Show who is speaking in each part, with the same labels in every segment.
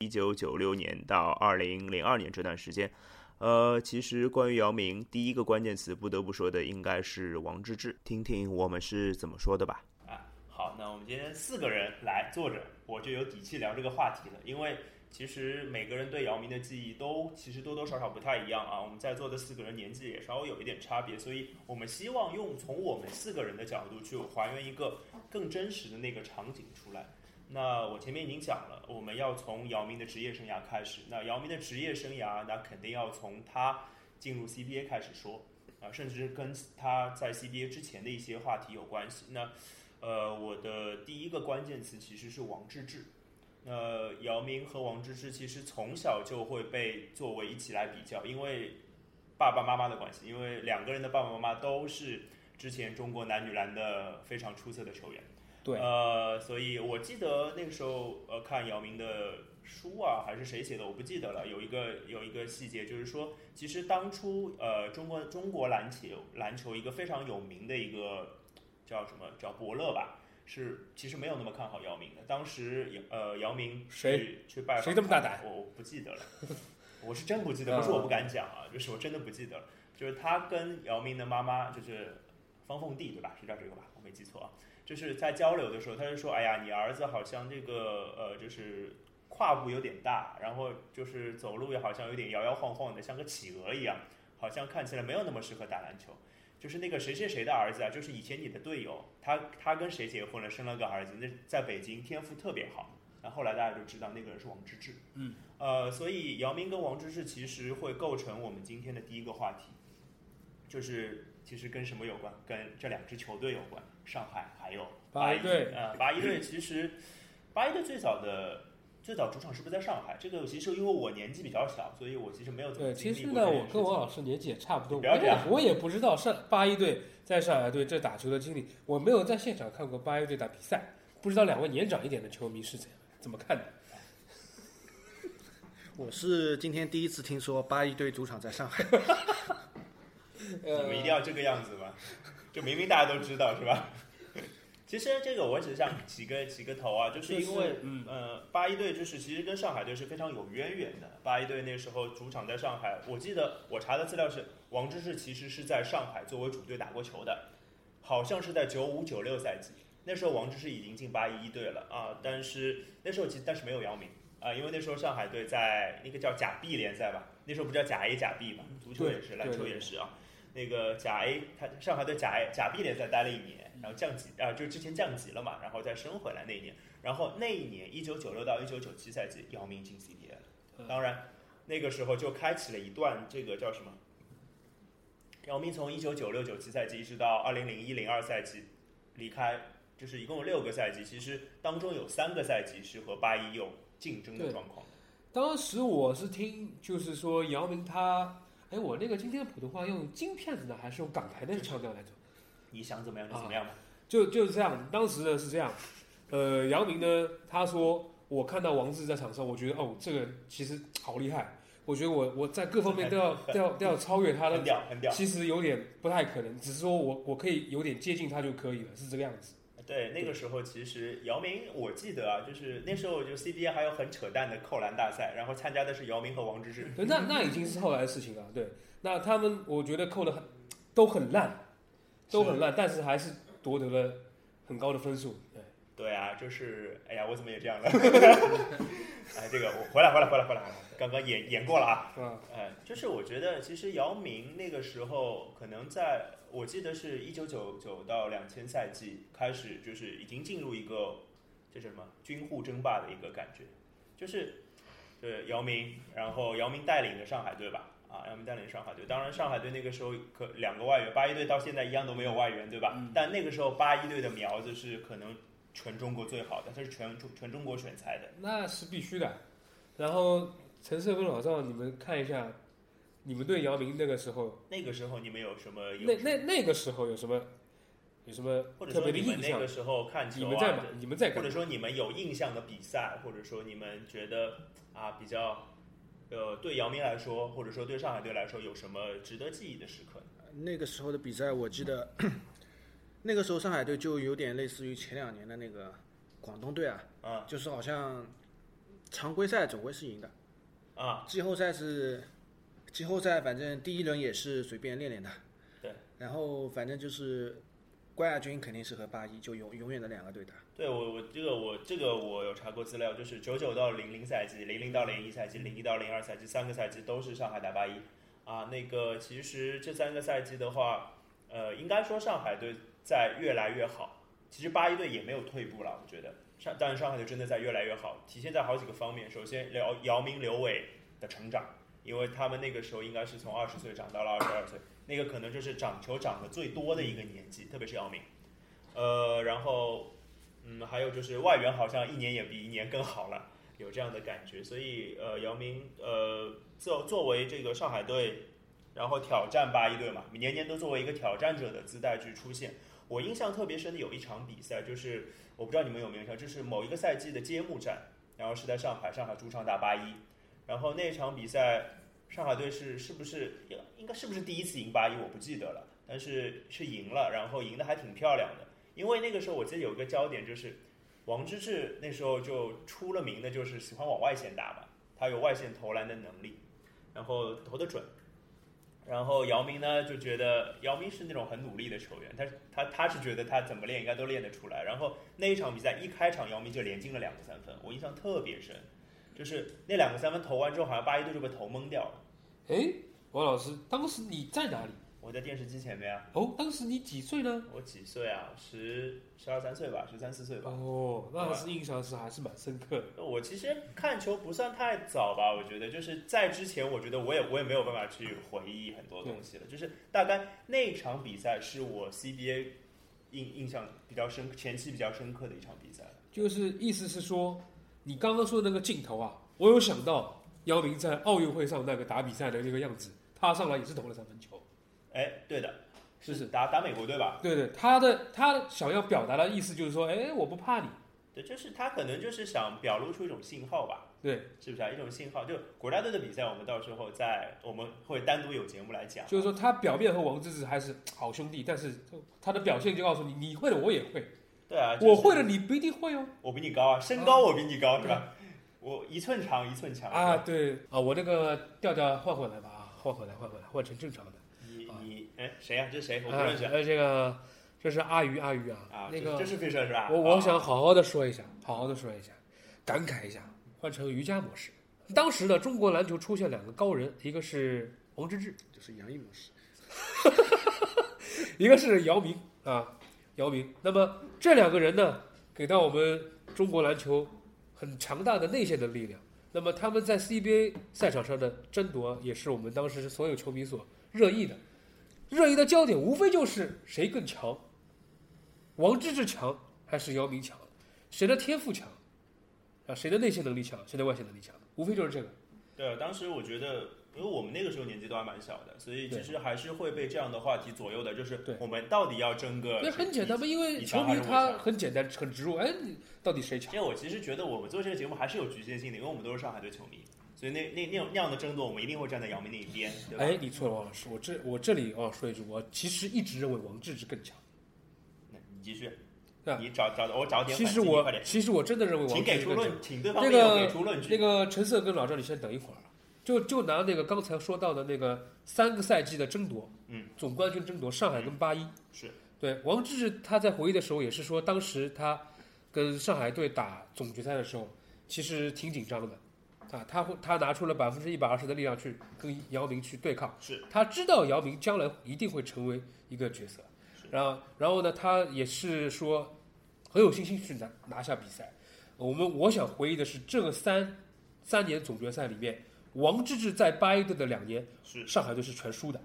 Speaker 1: 一九九六年到二零零二年这段时间，呃，其实关于姚明，第一个关键词不得不说的应该是王治郅，听听我们是怎么说的吧。
Speaker 2: 啊，好，那我们今天四个人来坐着，我就有底气聊这个话题了，因为。其实每个人对姚明的记忆都其实多多少少不太一样啊。我们在座的四个人年纪也稍微有一点差别，所以我们希望用从我们四个人的角度去还原一个更真实的那个场景出来。那我前面已经讲了，我们要从姚明的职业生涯开始。那姚明的职业生涯，那肯定要从他进入 CBA 开始说啊，甚至跟他在 CBA 之前的一些话题有关系。那呃，我的第一个关键词其实是王治郅。呃，姚明和王治郅其实从小就会被作为一起来比较，因为爸爸妈妈的关系，因为两个人的爸爸妈妈都是之前中国男女篮的非常出色的球员。
Speaker 3: 对。
Speaker 2: 呃，所以我记得那个时候，呃，看姚明的书啊，还是谁写的，我不记得了。有一个有一个细节，就是说，其实当初呃，中国中国篮球篮球一个非常有名的一个叫什么叫伯乐吧。是，其实没有那么看好姚明的。当时，呃，姚明谁去拜访
Speaker 3: 谁这么大胆？
Speaker 2: 我我不记得了，我是真不记得，不是我不敢讲啊，就是我真的不记得了。就是他跟姚明的妈妈，就是方凤娣，对吧？是叫这个吧？我没记错啊。就是在交流的时候，他就说：“哎呀，你儿子好像这个呃，就是胯部有点大，然后就是走路也好像有点摇摇晃晃的，像个企鹅一样，好像看起来没有那么适合打篮球。”就是那个谁谁谁的儿子啊，就是以前你的队友，他他跟谁结婚了，生了个儿子，那在北京天赋特别好。那后来大家就知道那个人是王治郅。
Speaker 3: 嗯。
Speaker 2: 呃，所以姚明跟王治郅其实会构成我们今天的第一个话题，就是其实跟什么有关？跟这两支球队有关，上海还有八一
Speaker 3: 队。
Speaker 2: 呃，八一队其实八一队最早的。最早主场是不是在上海？这个其实因为我年纪比较小，所以我其实没有怎么
Speaker 3: 经历过。对，其实呢，我跟王老师年纪也差不多。
Speaker 2: 不要这样，
Speaker 3: 我也不知道上八一队在上海队这打球的经历，我没有在现场看过八一队打比赛，不知道两位年长一点的球迷是怎怎么看的。
Speaker 4: 我是今天第一次听说八一队主场在上海。
Speaker 2: 你们一定要这个样子吗？就明明大家都知道是吧？其实这个我只想起个起个头啊，就是因为呃八一队就是其实跟上海队是非常有渊源的。八一队那时候主场在上海，我记得我查的资料是王治郅其实是在上海作为主队打过球的，好像是在九五九六赛季，那时候王治郅已经进八一一队了啊，但是那时候其实但是没有姚明啊，因为那时候上海队在那个叫甲 B 联赛吧，那时候不叫甲 A 甲 B 嘛，足球也是，篮球也是啊，那个甲 A 他上海的甲 A 甲 B 联赛待了一年。然后降级啊，就之前降级了嘛，然后再升回来那一年，然后那一年一九九六到一九九七赛季，姚明进 CBA 了。当然，那个时候就开启了一段这个叫什么？姚明从一九九六九七赛季一直到二零零一零二赛季离开，就是一共有六个赛季，其实当中有三个赛季是和八一有竞争的状况。
Speaker 3: 当时我是听，就是说姚明他，哎，我那个今天的普通话用京片子呢，还是用港台的腔调来着？
Speaker 2: 你想怎么样就怎么样吧。
Speaker 3: 就就是这样。当时呢是这样，呃，姚明呢他说，我看到王治在场上，我觉得哦，这个其实好厉害。我觉得我我在各方面都要都要都要超越他的。
Speaker 2: 很屌，很屌。
Speaker 3: 其实有点不太可能，只是说我我可以有点接近他就可以了，是这个样子。
Speaker 2: 对，那个时候其实姚明，我记得啊，就是那时候就 CBA 还有很扯淡的扣篮大赛，然后参加的是姚明和王治郅。
Speaker 3: 那那已经是后来的事情了。对，那他们我觉得扣的很都很烂。都很烂，但是还是夺得了很高的分数。对
Speaker 2: 对啊，就是哎呀，我怎么也这样了？哎，这个我回来回来回来回来，刚刚演演过了啊。
Speaker 3: 嗯。
Speaker 2: 哎，就是我觉得其实姚明那个时候可能在，我记得是一九九九到两千赛季开始，就是已经进入一个这什么军户争霸的一个感觉，就是对姚明，然后姚明带领的上海队吧。啊，姚明带领上海队，当然上海队那个时候可两个外援，八一队到现在一样都没有外援，对吧？但那个时候八一队的苗子是可能全中国最好的，他是全中全中国选材的，
Speaker 3: 那是必须的。然后陈胜跟老赵，你们看一下，你们对姚明那个时候，
Speaker 2: 那个时候你们有什么？
Speaker 3: 那那那个时候有什么？有什么特别的印
Speaker 2: 象？那个时候看球，
Speaker 3: 你们在吗？你们在？
Speaker 2: 或者说你们有印象的比赛，或者说你们觉得啊比较。呃，对姚明来说，或者说对上海队来说，有什么值得记忆的时刻？
Speaker 4: 那个时候的比赛，我记得，那个时候上海队就有点类似于前两年的那个广东队啊，
Speaker 2: 啊，
Speaker 4: 就是好像常规赛总归是赢的，
Speaker 2: 啊，
Speaker 4: 季后赛是季后赛，反正第一轮也是随便练练的。
Speaker 2: 对。
Speaker 4: 然后反正就是冠亚军肯定是和八一就永永远的两个对打。
Speaker 2: 对我我这个我这个我有查过资料，就是九九到零零赛季、零零到零一赛季、零一到零二赛季三个赛季都是上海打八一啊。那个其实这三个赛季的话，呃，应该说上海队在越来越好。其实八一队也没有退步了，我觉得上，但是上海队真的在越来越好，体现在好几个方面。首先，姚姚明、刘伟的成长，因为他们那个时候应该是从二十岁长到了二十二岁，那个可能就是长球长得最多的一个年纪，特别是姚明。呃，然后，嗯，还有就是外援好像一年也比一年更好了，有这样的感觉。所以，呃，姚明，呃，作作为这个上海队，然后挑战八一队嘛，年年都作为一个挑战者的姿态去出现。我印象特别深的有一场比赛，就是我不知道你们有没有印象，就是某一个赛季的揭幕战，然后是在上海，上海主场打八一，然后那场比赛，上海队是是不是应该是不是第一次赢八一，我不记得了，但是是赢了，然后赢得还挺漂亮的，因为那个时候我记得有一个焦点就是王治郅那时候就出了名的就是喜欢往外线打嘛，他有外线投篮的能力，然后投得准。然后姚明呢就觉得姚明是那种很努力的球员，他他他是觉得他怎么练应该都练得出来。然后那一场比赛一开场姚明就连进了两个三分，我印象特别深，就是那两个三分投完之后，好像八一队就被投懵掉了。
Speaker 3: 哎，王老师，当时你在哪里？
Speaker 2: 我在电视机前面啊。
Speaker 3: 哦，当时你几岁呢？
Speaker 2: 我几岁啊？十十二三岁吧，十三四岁吧。
Speaker 3: 哦，那是印象是还是蛮深刻
Speaker 2: 的。我其实看球不算太早吧，我觉得就是在之前，我觉得我也我也没有办法去回忆很多东西了。就是大概那场比赛是我 CBA 印印象比较深、前期比较深刻的一场比赛。
Speaker 3: 就是意思是说，你刚刚说的那个镜头啊，我有想到姚明在奥运会上那个打比赛的那个样子，他上来也是投了三分球。
Speaker 2: 哎，对的，
Speaker 3: 是是
Speaker 2: 打打美国队吧？
Speaker 3: 对对，他的他想要表达的意思就是说，哎，我不怕你。
Speaker 2: 对，就是他可能就是想表露出一种信号吧？
Speaker 3: 对，
Speaker 2: 是不是啊？一种信号，就国家队的比赛，我们到时候在我们会单独有节目来讲。
Speaker 3: 就是说，他表面和王治郅还是好兄弟，但是他的表现就告诉你，你会的我也会。
Speaker 2: 对啊，
Speaker 3: 我会的你不一定会哦。
Speaker 2: 我比你高啊，身高我比你高是吧？我一寸长一寸强
Speaker 3: 啊。对啊，我这个调调换回来吧啊，换回来换回来，换成正常的。
Speaker 2: 你你哎，谁呀？这是谁？我不认识。呃，
Speaker 3: 这个，这是阿鱼，阿鱼啊。
Speaker 2: 啊，
Speaker 3: 那个，
Speaker 2: 这是飞车是吧？
Speaker 3: 我我想好好的说一下，好好的说一下，感慨一下，换成瑜伽模式。当时的中国篮球出现两个高人，一个是王治郅，
Speaker 4: 就是杨毅模式，
Speaker 3: 一个是姚明啊，姚明。那么这两个人呢，给到我们中国篮球很强大的内线的力量。那么他们在 CBA 赛场上的争夺，也是我们当时所有球迷所热议的。热议的焦点无非就是谁更强，王治郅强还是姚明强，谁的天赋强，啊，谁的内线能力强，谁的外线能力强，无非就是这个。
Speaker 2: 对啊，当时我觉得，因为我们那个时候年纪都还蛮小的，所以其实还是会被这样的话题左右的，就是我们到底要争个。
Speaker 3: 那很简单嘛，因为球迷他很简单，很直入，哎，到底谁强？
Speaker 2: 因为我其实觉得我们做这个节目还是有局限性的，因为我们都是上海队球迷。所以那那那样那样的争夺，我们一定会站在姚明那一边，对吧？
Speaker 3: 哎，你错了，王老师，我这我这里哦说一句，我其实一直认为王治郅更强。
Speaker 2: 那你继续，你找找我找点
Speaker 3: 其实我其实我真的认为王治郅
Speaker 2: 更强。请给出论，请对方
Speaker 3: 给
Speaker 2: 出论据。
Speaker 3: 那个陈色跟老赵，你先等一会儿，就就拿那个刚才说到的那个三个赛季的争夺，
Speaker 2: 嗯，
Speaker 3: 总冠军争夺，上海跟八一，
Speaker 2: 是
Speaker 3: 对王治郅他在回忆的时候也是说，当时他跟上海队打总决赛的时候，其实挺紧张的。啊，他会，他拿出了百分之一百二十的力量去跟姚明去对抗。
Speaker 2: 是，
Speaker 3: 他知道姚明将来一定会成为一个角色。然后，然后呢，他也是说很有信心去拿拿下比赛。我们我想回忆的是，这个三三年总决赛里面，王治郅在八一队的两年，
Speaker 2: 是
Speaker 3: 上海队是全输的。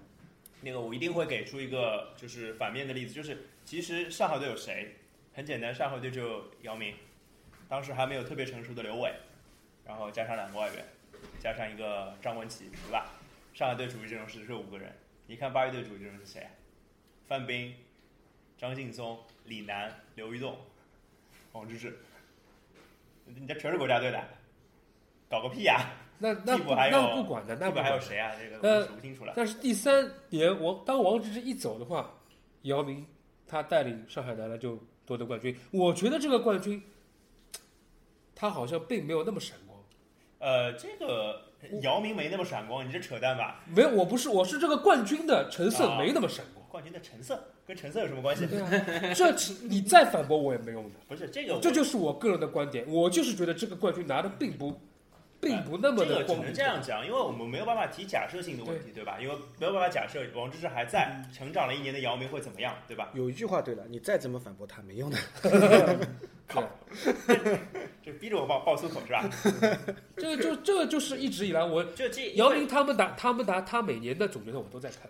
Speaker 2: 那个我一定会给出一个就是反面的例子，就是其实上海队有谁？很简单，上海队就姚明，当时还没有特别成熟的刘伟。然后加上两个外援，加上一个张文琪，对吧？上海队主力阵容是这五个人。你看八一队主力阵容是谁？范冰、张劲松、李楠、刘玉栋、王治郅。你这全是国家队的，搞个屁呀！
Speaker 3: 那那那不管的，那
Speaker 2: 不还有谁啊？这个我数不清楚了。
Speaker 3: 但是第三年王当王治郅一走的话，姚明他带领上海男篮就夺得冠军。我觉得这个冠军，他好像并没有那么闪光。
Speaker 2: 呃，这个姚明没那么闪光，你这扯淡吧？
Speaker 3: 没有，我不是，我是这个冠军的成色
Speaker 2: 啊
Speaker 3: 没那么闪光。
Speaker 2: 冠军的成色跟成色有什么关系？
Speaker 3: 对啊，这你再反驳我也没用的，
Speaker 2: 不是这个，
Speaker 3: 这就是我个人的观点。我就是觉得这个冠军拿的并不，并不那么
Speaker 2: 这个只能。这样讲，因为我们没有办法提假设性的问题，对吧？因为没有办法假设王治郅还在，成长了一年的姚明会怎么样，对吧？
Speaker 4: 有一句话对了，你再怎么反驳他没用的。
Speaker 2: 靠，这逼着我爆爆粗口是吧？
Speaker 3: 这个就这个就是一直以来我
Speaker 2: 就这
Speaker 3: 姚明他们打他们打他每年的总决赛我都在看，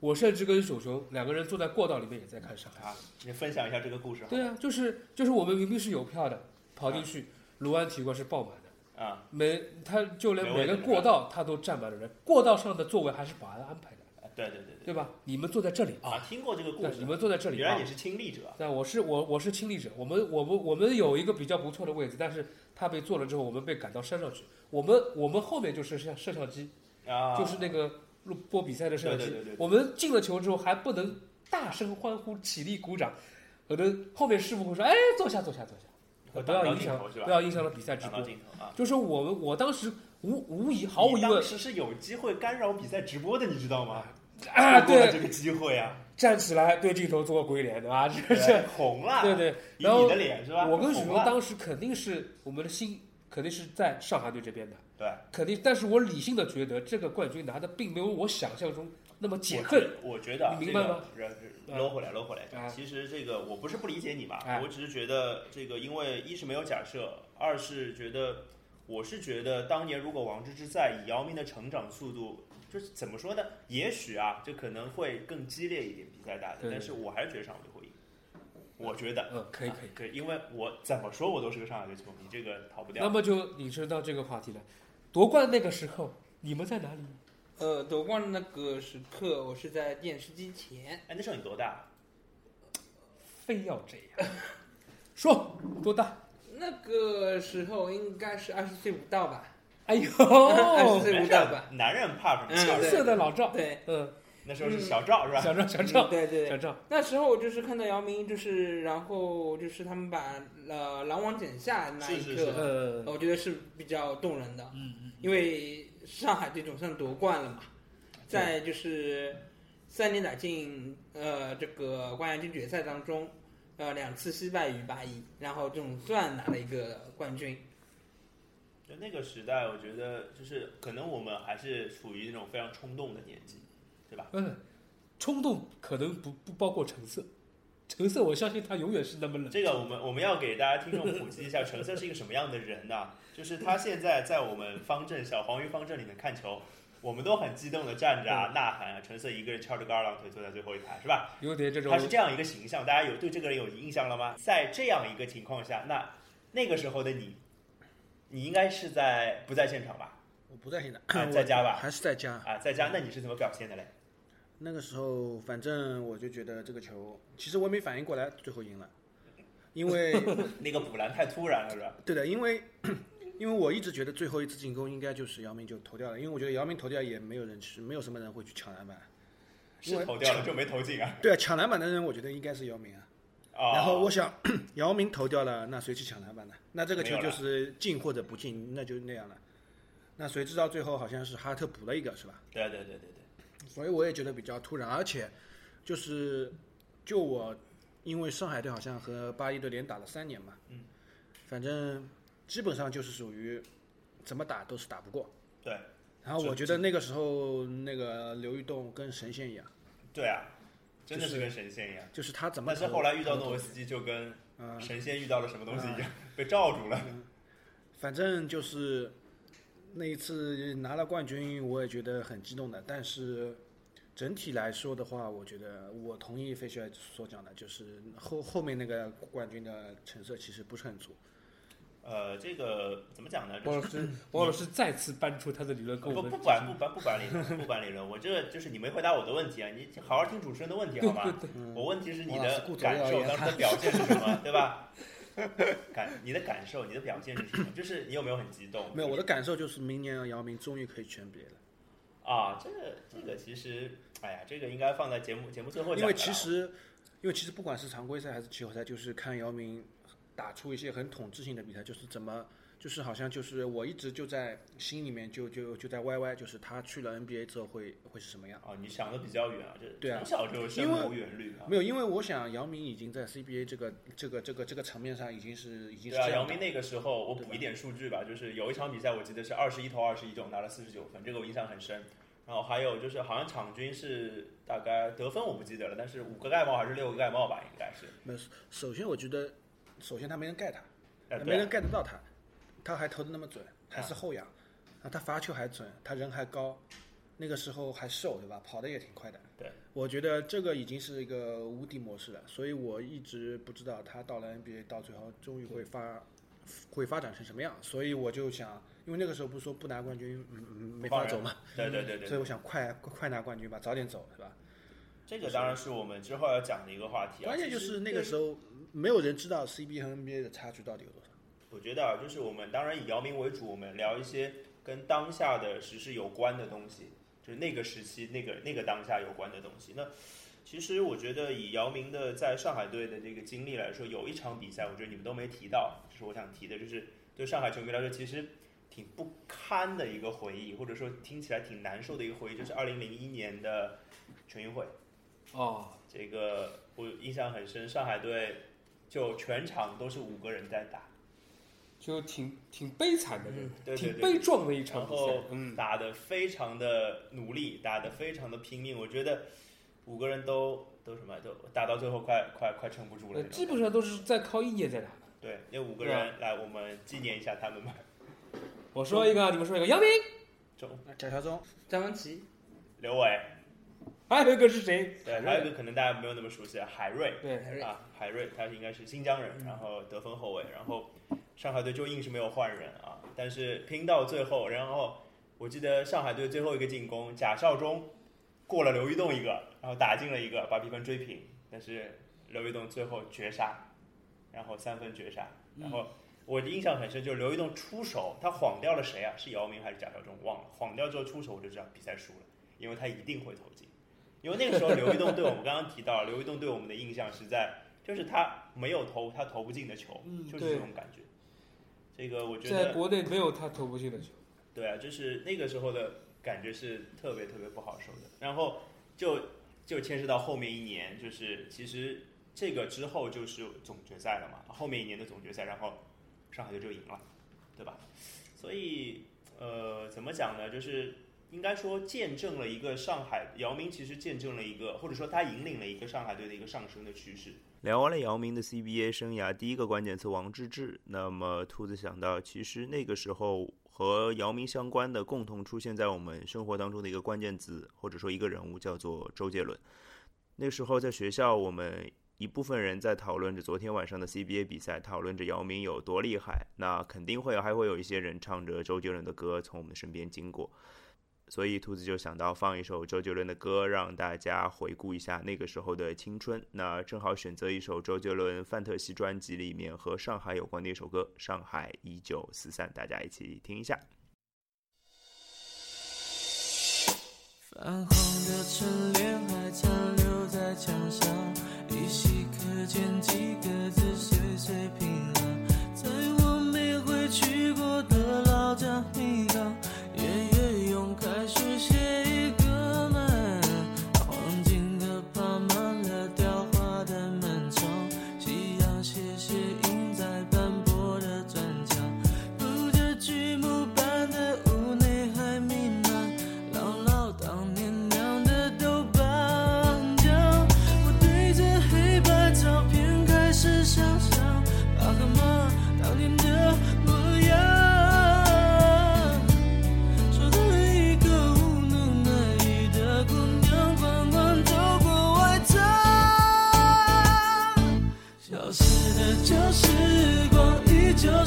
Speaker 3: 我甚至跟熊熊两个人坐在过道里面也在看上海。
Speaker 2: 啊，你分享一下这个故事好吗
Speaker 3: 对啊，就是就是我们明明是有票的，跑进去，卢湾体育馆是爆满的，
Speaker 2: 啊，
Speaker 3: 每他就连每个过道他都站满了人，过道上的座位还是保安安排的，
Speaker 2: 对对对对
Speaker 3: 对。吧？你们坐在这里
Speaker 2: 啊，听过这个故，事，
Speaker 3: 你们坐在这里啊。
Speaker 2: 原来你。是亲历者。
Speaker 3: 对，我是我我是亲历者，我们我们我们有一个比较不错的位置，但是他被坐了之后，我们被赶到山上去，我们我们后面就是像摄像机，
Speaker 2: 啊，
Speaker 3: 就是那个录播比赛的摄像机
Speaker 2: 对对对对，
Speaker 3: 我们进了球之后还不能大声欢呼、起立鼓掌，可能后面师傅会说：“哎，坐下，坐下，坐下，
Speaker 2: 会
Speaker 3: 不要影响不要影响了比赛直播。
Speaker 2: 镜头啊”。
Speaker 3: 就是我们我当时无无疑毫无疑问
Speaker 2: 你当时是有机会干扰比赛直播的，你知道吗？
Speaker 3: 啊，对，
Speaker 2: 这个机会啊，
Speaker 3: 站起来对镜头做个鬼脸对吧，这是
Speaker 2: 红了，
Speaker 3: 对对。
Speaker 2: 以
Speaker 3: 然后
Speaker 2: 你的脸是吧？
Speaker 3: 我跟许
Speaker 2: 红了
Speaker 3: 荣当时肯定是我们的心肯定是在上海队这边的，
Speaker 2: 对，
Speaker 3: 肯定。但是我理性的觉得这个冠军拿的并没有我想象中那么解
Speaker 2: 我
Speaker 3: 恨。
Speaker 2: 我觉得啊
Speaker 3: 你明白吗？
Speaker 2: 搂回来，搂回来
Speaker 3: 啊。
Speaker 2: 其实这个我不是不理解你吧
Speaker 3: 哎，
Speaker 2: 我只是觉得这个，因为一是没有假设，二是觉得，我是觉得当年如果王治郅在，以姚明的成长速度，就是怎么说呢？也许啊，就可能会更激烈一点，比赛打的。但是我还是觉得上海队会赢。我觉得，
Speaker 3: 嗯，可以可以。
Speaker 2: 可以，因为我怎么说我都是个上海队球迷，这个逃不掉
Speaker 3: 那。么就引申到这个话题了，夺冠那个时候你们在哪里？
Speaker 5: 呃，夺冠的那个时刻，我是在电视机前，
Speaker 2: 哎，那时候你多大？
Speaker 3: 非要这样？说多大？
Speaker 5: 那个时候应该是二十岁不到吧？
Speaker 3: 哎呦，
Speaker 5: 二十岁不到吧？
Speaker 2: 男人怕什么？
Speaker 5: 嗯
Speaker 3: 青
Speaker 5: 对
Speaker 3: 涩的老赵，
Speaker 5: 对，
Speaker 3: 嗯，
Speaker 2: 那时候是小赵是吧？
Speaker 3: 小赵小
Speaker 5: 嗯
Speaker 3: 赵
Speaker 5: 对对对，
Speaker 3: 小赵，
Speaker 5: 那时候我就是看到姚明，就是然后就是他们把呃狼王剪下那一刻，我觉得是比较动人的，
Speaker 3: 嗯嗯，
Speaker 5: 因为上海队总算夺冠了嘛，在就是三年打进呃这个冠亚军决赛当中，呃两次惜败于八一，然后总算拿了一个冠军。
Speaker 2: 就那个时代，我觉得就是可能我们还是处于那种非常冲动的年纪，对吧？
Speaker 3: 嗯，冲动可能不不包括橙色，橙色我相信他永远是那么冷。
Speaker 2: 这个我们我们要给大家听众普及一下，橙色是一个什么样的人呢、就是他现在在我们方阵小黄鱼方阵里面看球，我们都很激动的站着啊、呐喊啊，橙色一个人翘着个二郎腿坐在最后一排，是吧？
Speaker 3: 有点这种
Speaker 2: 他是这样一个形象，大家有对这个人有印象了吗？在这样一个情况下，那那个时候的你，你应该是在不在现场吧？
Speaker 4: 我不在现场，
Speaker 2: 啊 在家吧
Speaker 4: 还是在家。
Speaker 2: 啊，在家，那你是怎么表现的嘞？
Speaker 4: 那个时候，反正我就觉得这个球，其实我也没反应过来，最后赢了，因为
Speaker 2: 那个补篮太突然了，是吧？
Speaker 4: 对的，因为因为我一直觉得最后一次进攻应该就是姚明就投掉了，因为我觉得姚明投掉也没有人去，没有什么人会去抢篮板。因为
Speaker 2: 是投掉了就没投进啊。
Speaker 4: 对啊，抢篮板的人我觉得应该是姚明啊。
Speaker 2: 啊，
Speaker 4: 然后我想，姚明投掉了，那谁去抢篮板呢？那这个球就是进或者不进，那就那样了。那谁知道最后好像是哈特补了一个，是吧？
Speaker 2: 对对对对对，
Speaker 4: 所以我也觉得比较突然，而且就是就我，因为上海队好像和八一队连打了三年嘛，
Speaker 2: 嗯，
Speaker 4: 反正基本上就是属于怎么打都是打不过。
Speaker 2: 对。
Speaker 4: 然后我觉得那个时候那个刘玉栋跟神仙一样，
Speaker 2: 对啊，真的
Speaker 4: 是是
Speaker 2: 跟神仙一样。
Speaker 4: 就是他怎么。
Speaker 2: 但是后来遇到诺维斯基，就跟
Speaker 4: 嗯，
Speaker 2: 神仙遇到了什么东西一样，被罩住了。
Speaker 4: 反正就是那一次拿了冠军，我也觉得很激动的。但是整体来说的话，我觉得我同意费雪所讲的，就是后后面那个冠军的成色其实不是很足。
Speaker 2: 呃，这个怎么讲呢？
Speaker 3: 王老师，王老师再次搬出他的理论跟我们
Speaker 2: 不不管不管不管理论，不管理论，我这就是你没回答我的问题啊！你好好听主持人的问题好吗？
Speaker 3: 对对，
Speaker 2: 我问题是你的感受，当时的 表现是什么，对吧？感你的感受，你的表现是什么？就是你有没有很激动？
Speaker 4: 没有，我的感受就是明年姚明终于可以全别了，
Speaker 2: 啊，这个这个其实，哎呀，这个应该放在节目节目最后讲。
Speaker 4: 因为其实因为其实不管是常规赛还是季后赛，就是看姚明打出一些很统治性的比赛，就是怎么。就是好像就是我一直就在心里面就就就在歪歪，就是他去了 NBA 之后会会是什么样？
Speaker 2: 哦，你想的比较远啊，就
Speaker 4: 对啊
Speaker 2: 从小就深谋远虑啊。
Speaker 4: 没有，因为我想姚明已经在 CBA 这个这个这个这个层面上已经是已经是。
Speaker 2: 姚明那个时候，我补一点数据吧，就是有一场比赛，我记得是二十一投二十一中，拿了四十九分，这个我印象很深。然后还有就是，好像场均是大概得分我不记得了，但是五个盖帽还是六个盖帽吧，应该是。
Speaker 4: 没有，首先我觉得，首先他没人盖他，没人盖得到他，他还投的那么准，还是后仰，啊，他罚球还准，他人还高，那个时候还瘦，对吧？跑的也挺快的。
Speaker 2: 对，
Speaker 4: 我觉得这个已经是一个无敌模式了，所以我一直不知道他到了 NBA 到最后终于会发会发展成什么样，所以我就想，因为那个时候不是说不拿冠军，嗯嗯，没法走嘛，
Speaker 2: 对对对对
Speaker 4: 所以我想快快拿冠军吧，早点走，是吧？
Speaker 2: 这个当然是我们之后要讲的一个话题啊。
Speaker 4: 关键就是那个时候没有人知道 CB 和 NBA 的差距到底有多少。
Speaker 2: 我觉得啊，就是我们当然以姚明为主，我们聊一些跟当下的时事有关的东西，就是那个时期、那个那个当下有关的东西。那其实我觉得以姚明的在上海队的这个经历来说，有一场比赛，我觉得你们都没提到，就是我想提的，就是对上海球迷来说，其实挺不堪的一个回忆，或者说听起来挺难受的一个回忆，就是二零零一年的全运会。
Speaker 3: 哦，
Speaker 2: 这个我印象很深，上海队就全场都是五个人在打。
Speaker 3: 就挺挺悲惨的，
Speaker 5: 嗯
Speaker 2: 对对
Speaker 3: 挺悲壮的一场
Speaker 2: 然
Speaker 3: 比赛
Speaker 2: 后。
Speaker 3: 嗯，
Speaker 2: 打得非常的努力，打得非常的拼命。我觉得五个人都都什么都打到最后快快快撑不住了。
Speaker 3: 基本上都是在靠意念在打。
Speaker 2: 对那五个
Speaker 3: 对
Speaker 2: 人来，我们纪念一下他们吧。
Speaker 3: 我说一个，你们说一个，姚明，
Speaker 2: 中
Speaker 4: 那贾乔中，
Speaker 5: 张文琪，
Speaker 2: 刘伟，
Speaker 3: 还有一个是谁？
Speaker 2: 对，还有一个可能大家没有那么熟悉，海瑞
Speaker 3: 对，
Speaker 5: 海瑞
Speaker 2: 啊，海瑞他应该是新疆人，然后得分后卫，然后上海队就硬是没有换人啊，但是拼到最后，然后我记得上海队最后一个进攻，贾孝忠过了刘玉栋一个，然后打进了一个，把比分追平，但是刘玉栋最后绝杀，然后三分绝杀，然后我印象很深，就是刘玉栋出手，他晃掉了谁啊？是姚明还是贾孝忠？忘了，晃掉之后出手我就知道比赛输了，因为他一定会投进。因为那个时候刘玉栋对我们刚刚提到，刘玉栋对我们的印象是在就是他没有投他投不进的球，就是这种感觉。这个我觉得
Speaker 3: 在国内没有他投不进的球。
Speaker 2: 对啊，就是那个时候的感觉是特别特别不好受的。然后就就牵涉到后面一年，就是其实这个之后就是总决赛了嘛，后面一年的总决赛，然后上海队就赢了，对吧？所以呃，怎么讲呢？就是应该说见证了一个上海姚明，其实见证了一个，或者说他引领了一个上海队的一个上升的趋势。
Speaker 1: 聊完了姚明的 CBA 生涯，第一个关键词王治郅。那么兔子想到，其实那个时候和姚明相关的，共同出现在我们生活当中的一个关键词，或者说一个人物，叫做周杰伦。那时候在学校，我们一部分人在讨论着昨天晚上的 CBA 比赛，讨论着姚明有多厉害。那肯定会还会有一些人唱着周杰伦的歌从我们身边经过。所以兔子就想到放一首周杰伦的歌，让大家回顾一下那个时候的青春。那正好选择一首周杰伦《范特西》专辑里面和上海有关的一首歌《上海一九四三》，大家一起听一下。
Speaker 6: 泛黄的春联还残留在墙上，依稀可见几个字岁岁平安。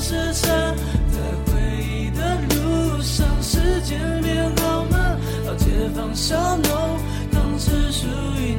Speaker 6: 依旧是长，在回忆的路上，时间变好慢。老街坊小农，当时属于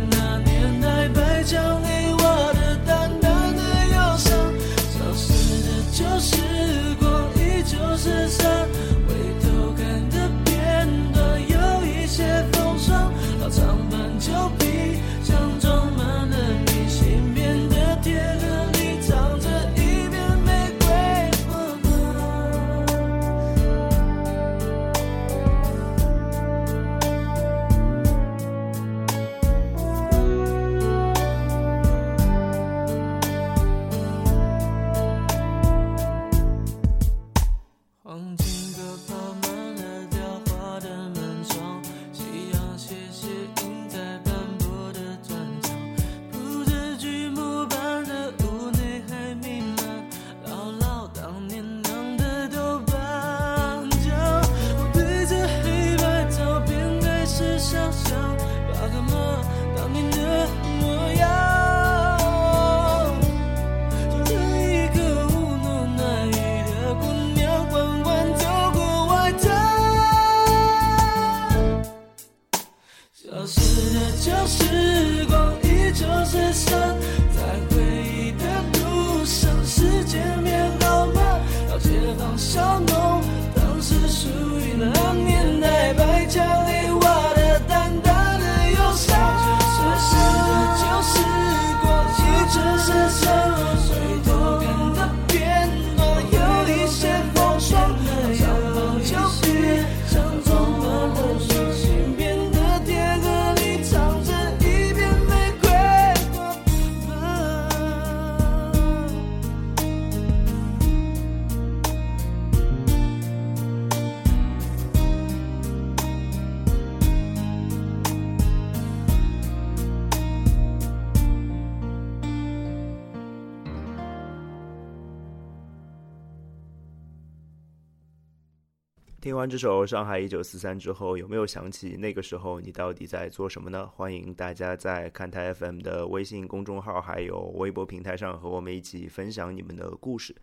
Speaker 1: 听完这首《上海一九四三》之后，有没有想起那个时候你到底在做什么呢？欢迎大家在看台 FM 的微信公众号还有微博平台上和我们一起分享你们的故事。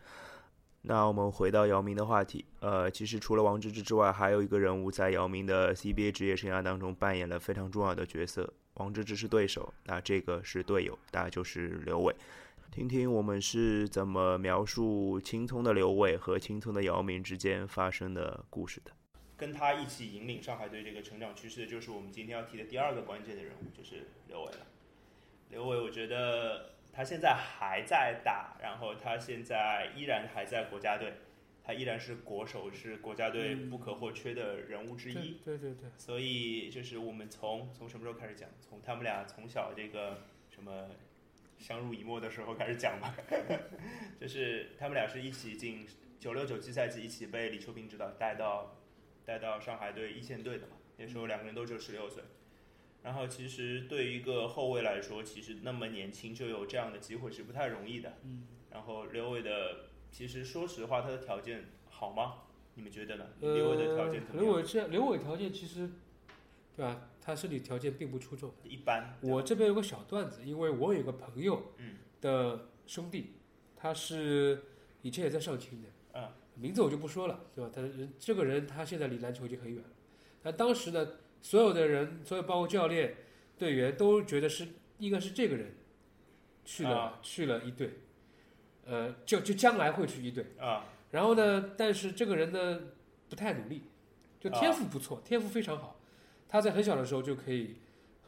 Speaker 1: 那我们回到姚明的话题，呃，其实除了王治郅之外，还有一个人物在姚明的 CBA 职业生涯当中扮演了非常重要的角色。王治郅是对手，那这个是队友，那就是刘伟。听听我们是怎么描述青葱的刘伟和青葱的姚明之间发生的故事的。
Speaker 2: 跟他一起引领上海队这个成长趋势的，就是我们今天要提的第二个关键的人物，就是刘伟了。刘伟，我觉得他现在还在打，然后他现在依然还在国家队，他依然是国手，是国家队不可或缺的人物之一。
Speaker 3: 对对对。
Speaker 2: 所以就是我们从从什么时候开始讲？从他们俩从小这个什么？相濡以沫的时候开始讲吧，就是他们俩是一起进九六九七赛季一起被李秋平指导带到带到上海队一线队的嘛，那时候两个人都只有十六岁。然后其实对于一个后卫来说，其实那么年轻就有这样的机会是不太容易的。
Speaker 3: 嗯。
Speaker 2: 然后刘伟的，其实说实话，他的条件好吗？你们觉得呢？刘伟的条件怎么样？
Speaker 3: 刘伟这刘伟条件其实，对吧？他身体条件并不出众，
Speaker 2: 一般。
Speaker 3: 我这边有个小段子，因为我有个朋友的兄弟，他是以前也在上青的，
Speaker 2: 嗯，
Speaker 3: 名字我就不说了，对吧？他这个人他现在离篮球已经很远了。但当时呢，所有的人，所有包括教练、队员都觉得是应该是这个人去了去了一队，呃，就就将来会去一队
Speaker 2: 啊。
Speaker 3: 然后呢，但是这个人呢不太努力，就天赋不错，天赋非常好。他在很小的时候就可以，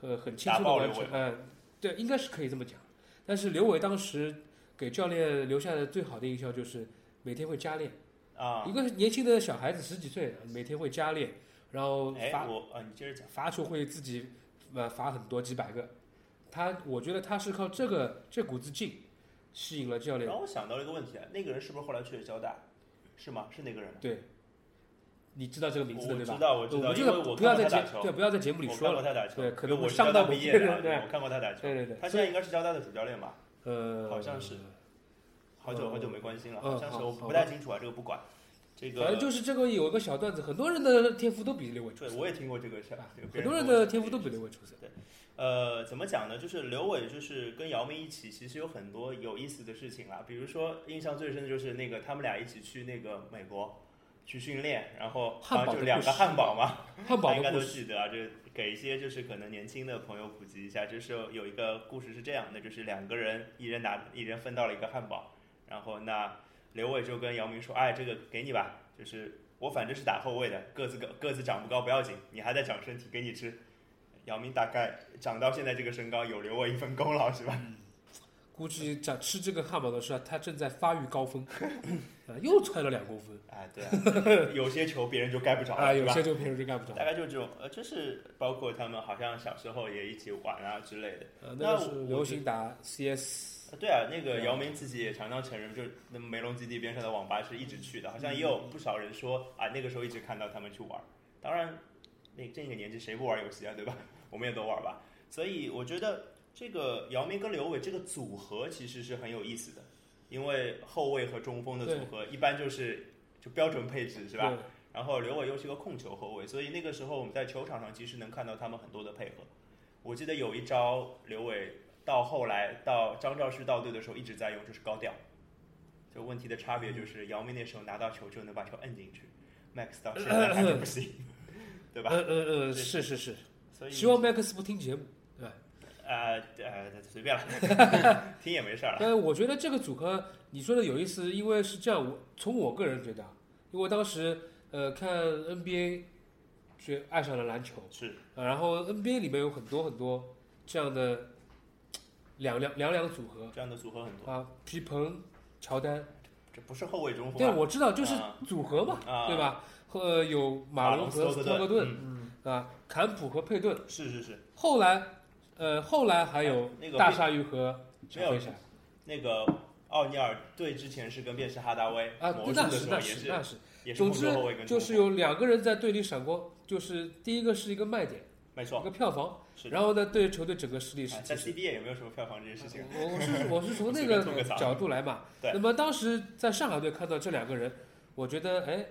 Speaker 3: 很很轻松的完成，嗯，对，应该是可以这么讲。但是刘伟当时给教练留下的最好的印象就是每天会加练，
Speaker 2: 啊，
Speaker 3: 一个年轻的小孩子十几岁，每天会加练，然后罚，
Speaker 2: 我啊，你接着讲，
Speaker 3: 罚球会自己呃罚很多几百个。他我觉得他是靠这个这股子劲吸引了教练。
Speaker 2: 让我想到了一个问题啊，那个人是不是后来去了交大？是吗？是那个人？
Speaker 3: 对。你知道这个名字的对吧？
Speaker 2: 我知道，
Speaker 3: 我
Speaker 2: 知道，
Speaker 3: 因为我不要在节对不要在节目里说了。对，可能
Speaker 2: 我
Speaker 3: 上到某
Speaker 2: 些
Speaker 3: 人。
Speaker 2: 对，我看过他打球。
Speaker 3: 对对对。
Speaker 2: 他现在应该是交大的主教练吧？
Speaker 3: 呃，
Speaker 2: 好像是。好久好久没关心了，好像是我不太清楚啊，这个不管。这个
Speaker 3: 反正就是这个有个小段子，很多人的天赋都比刘伟出色。
Speaker 2: 对，我也听过这个事儿。
Speaker 3: 很多人的天赋都比刘伟出色。
Speaker 2: 对，呃，怎么讲呢？就是刘伟就是跟姚明一起，其实有很多有意思的事情啊。比如说，印象最深的就是那个他们俩一起去那个美国。去训练，然后啊就两个汉堡嘛，
Speaker 3: 汉堡
Speaker 2: 应该 都记得啊。就给一些就是可能年轻的朋友普及一下，就是有一个故事是这样的，就是两个人一人拿一人分到了一个汉堡，然后那刘伟就跟姚明说：“哎，这个给你吧，就是我反正是打后卫的，个子个个子长不高不要紧，你还在长身体，给你吃。”姚明大概长到现在这个身高，有刘伟一份功劳是吧？
Speaker 3: 估计长吃这个汉堡的时候，他正在发育高峰，啊，又踹了两公分。
Speaker 2: 哎，对啊，有些球别人就盖不着
Speaker 3: 啊，有些球别人就盖不着。
Speaker 2: 大概就这种，呃，就是包括他们好像小时候也一起玩啊之类的。
Speaker 3: 呃，那是流行打 CS。
Speaker 2: 对啊，那个姚明自己也常常承认，就那梅隆基地边上的网吧是一直去的，好像也有不少人说啊，那个时候一直看到他们去玩。当然，那这个年纪谁不玩游戏啊，对吧？我们也都玩吧。所以我觉得。这个姚明跟刘伟这个组合其实是很有意思的，因为后卫和中锋的组合一般就是就标准配置是吧？然后刘伟又是个控球后卫，所以那个时候我们在球场上其实能看到他们很多的配合。我记得有一招刘伟到后来到张兆旭到队的时候一直在用，就是高调。就问题的差别就是姚明那时候拿到球就能把球摁进去，Max 到现在还是不行，对吧？
Speaker 3: 嗯嗯嗯，是是是。
Speaker 2: 所以
Speaker 3: 希望 Max 不听节目。
Speaker 2: 呃呃，随便了，听也没事儿了。
Speaker 3: 但我觉得这个组合你说的有意思，因为是这样，我从我个人觉得，因为当时呃看 NBA，就爱上了篮球，
Speaker 2: 是，
Speaker 3: 然后 NBA 里面有很多很多这样的两两两两组合，
Speaker 2: 这样的组合很多
Speaker 3: 啊，皮蓬、乔丹，
Speaker 2: 这不是后卫中锋，
Speaker 3: 对，我知道，就是组合嘛，对吧？呃，有马龙和斯特克顿，
Speaker 2: 嗯，
Speaker 3: 啊，坎普和佩顿，
Speaker 2: 是是是，
Speaker 3: 后来。呃，后来还有大鲨鱼和
Speaker 2: 没有那个奥尼尔队之前是跟便是哈达威
Speaker 3: 啊，
Speaker 2: 那
Speaker 3: 是那
Speaker 2: 是
Speaker 3: 那是，
Speaker 2: 也是
Speaker 3: 总之就是有两个人在队里闪光，就是第一个是一个卖点，
Speaker 2: 没错，
Speaker 3: 一个票房，然后呢，对球队整个实力是。
Speaker 2: 在 CBA 有没有什么票房这件事情？
Speaker 3: 我我是我是从 那个角度来嘛，
Speaker 2: 对。
Speaker 3: 那么当时在上海队看到这两个人，我觉得哎，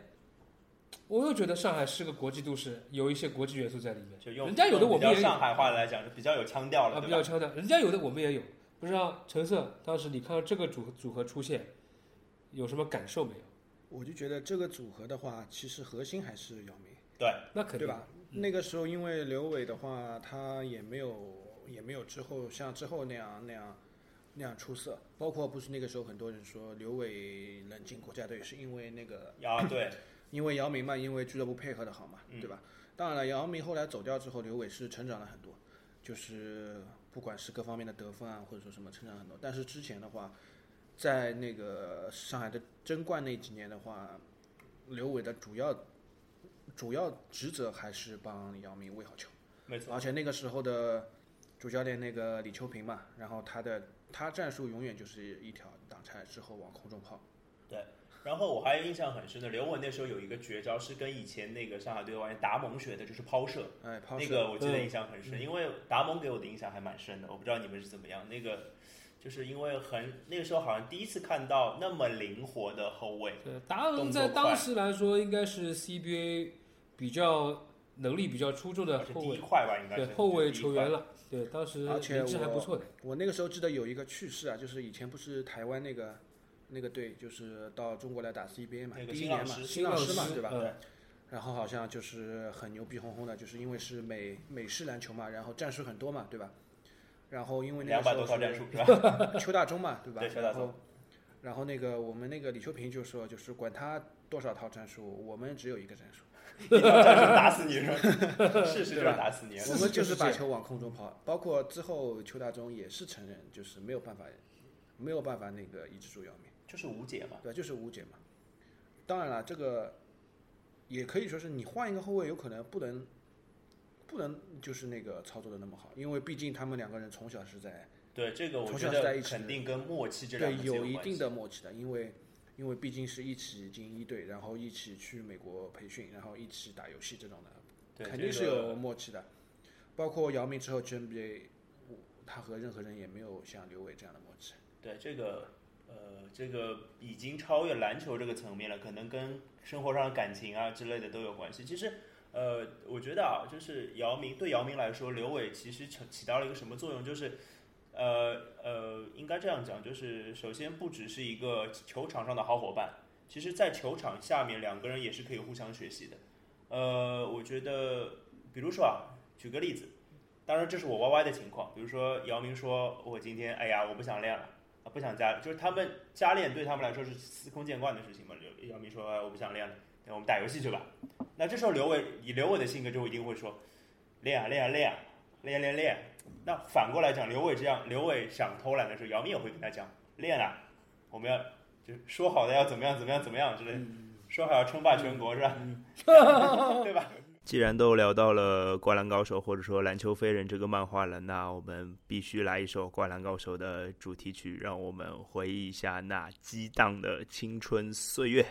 Speaker 3: 我又觉得上海是个国际都市，有一些国际元素在里面。
Speaker 2: 就用
Speaker 3: 人家有的我们也
Speaker 2: 上海话来讲，就比较有腔调了，
Speaker 3: 啊，比较腔调，人家有的我们也有。不知道橙色当时你看到这个组组合出现，有什么感受没有？
Speaker 4: 我就觉得这个组合的话，其实核心还是姚明，对
Speaker 3: 那肯定
Speaker 4: 对吧？那个时候因为刘伟的话，他也没有也没有之后像之后那样那样那样出色，包括不是那个时候很多人说刘伟冷进国家队是因为那个
Speaker 2: 啊，对，
Speaker 4: 因为姚明嘛，因为俱乐部配合的好嘛，
Speaker 2: 嗯
Speaker 4: 对吧？当然了，姚明后来走掉之后，刘伟是成长了很多，就是不管是各方面的得分啊，或者说什么成长很多。但是之前的话，在那个上海的争冠那几年的话，刘伟的主要主要职责还是帮姚明喂好球，
Speaker 2: 没错。
Speaker 4: 而且那个时候的主教练那个李秋平嘛，然后他的他战术永远就是一条挡拆之后往空中抛。
Speaker 2: 然后我还有印象很深的，刘雯那时候有一个绝招是跟以前那个上海队的外援达蒙学的，就是抛射。
Speaker 4: 哎，抛射
Speaker 2: 那个我记得
Speaker 3: 嗯
Speaker 2: 印象很深，因为达蒙给我的印象还蛮深的，我不知道你们是怎么样。那个就是因为很那个时候好像第一次看到那么灵活的后卫，
Speaker 3: 对，达
Speaker 2: 动作
Speaker 3: 恩在当时来说应该是 CBA 比较能力比较出众的
Speaker 2: 而且第一
Speaker 3: 后卫，
Speaker 2: 块吧，应该是
Speaker 3: 对后卫球员了。对，当时
Speaker 4: 而且
Speaker 3: 还不
Speaker 4: 我
Speaker 3: 错的。
Speaker 4: 我那个时候记得有一个趣事啊，就是以前不是台湾那个那个队，就是到中国来打 CBA 嘛，第一年嘛，
Speaker 2: 新老师
Speaker 4: 嘛，对吧？
Speaker 3: 嗯
Speaker 4: 然后好像就是很牛逼哄哄的，就是因为是美美式篮球嘛，然后战术很多嘛，对吧？然后因为那个时候
Speaker 2: 多套战术
Speaker 4: 是？邱大中嘛，对吧？
Speaker 2: 对邱大中
Speaker 4: 然后然后那个我们那个李秋平就说，就是管他多少套战术，我们只有一个战术，
Speaker 2: 一套战术打死你是吧？事实就是打死你。
Speaker 4: 我们就是把球往空中抛。包括之后邱大中也是承认，就是没有办法，没有办法那个抑制住姚明。
Speaker 2: 就是无解嘛。
Speaker 4: 对，就是无解嘛。当然了，这个也可以说是你换一个后卫，有可能不能不能就是那个操作的那么好，因为毕竟他们两个人从小是在
Speaker 2: 对这个，我
Speaker 4: 从
Speaker 2: 觉得
Speaker 4: 在一起
Speaker 2: 肯定跟默契这个字
Speaker 4: 有一定的默契的，因为因为毕竟是一起进一队，然后一起去美国培训，然后一起打游戏这种的，
Speaker 2: 对
Speaker 4: 肯定是有默契的。包括姚明之后去 NBA，他和任何人也没有像刘伟这样的默契。
Speaker 2: 对这个，呃，这个已经超越篮球这个层面了，可能跟生活上的感情啊之类的都有关系。其实，呃，我觉得啊，就是姚明对姚明来说，刘伟其实起起到了一个什么作用？就是，呃呃，应该这样讲，就是首先不只是一个球场上的好伙伴，其实在球场下面两个人也是可以互相学习的。呃，我觉得，比如说啊，举个例子，当然这是我 YY 的情况，比如说姚明说，我今天哎呀，我不想练了。啊，不想加，就是他们加练对他们来说是司空见惯的事情嘛。刘姚明说、哎我不想练了，那我们打游戏去吧。那这时候刘伟以刘伟的性格就一定会说，练啊练啊练啊，练练练。那反过来讲，刘伟这样，刘伟想偷懒的时候，姚明也会跟他讲，练啊，我们要就是说好的要怎么样怎么样怎么样之类的，说好要称霸全国是吧？对吧？
Speaker 7: 既然都聊到了《灌篮高手》或者说《篮球飞人》这个漫画了，那我们必须来一首《灌篮高手》的主题曲，让我们回忆一下那激荡的青春岁月。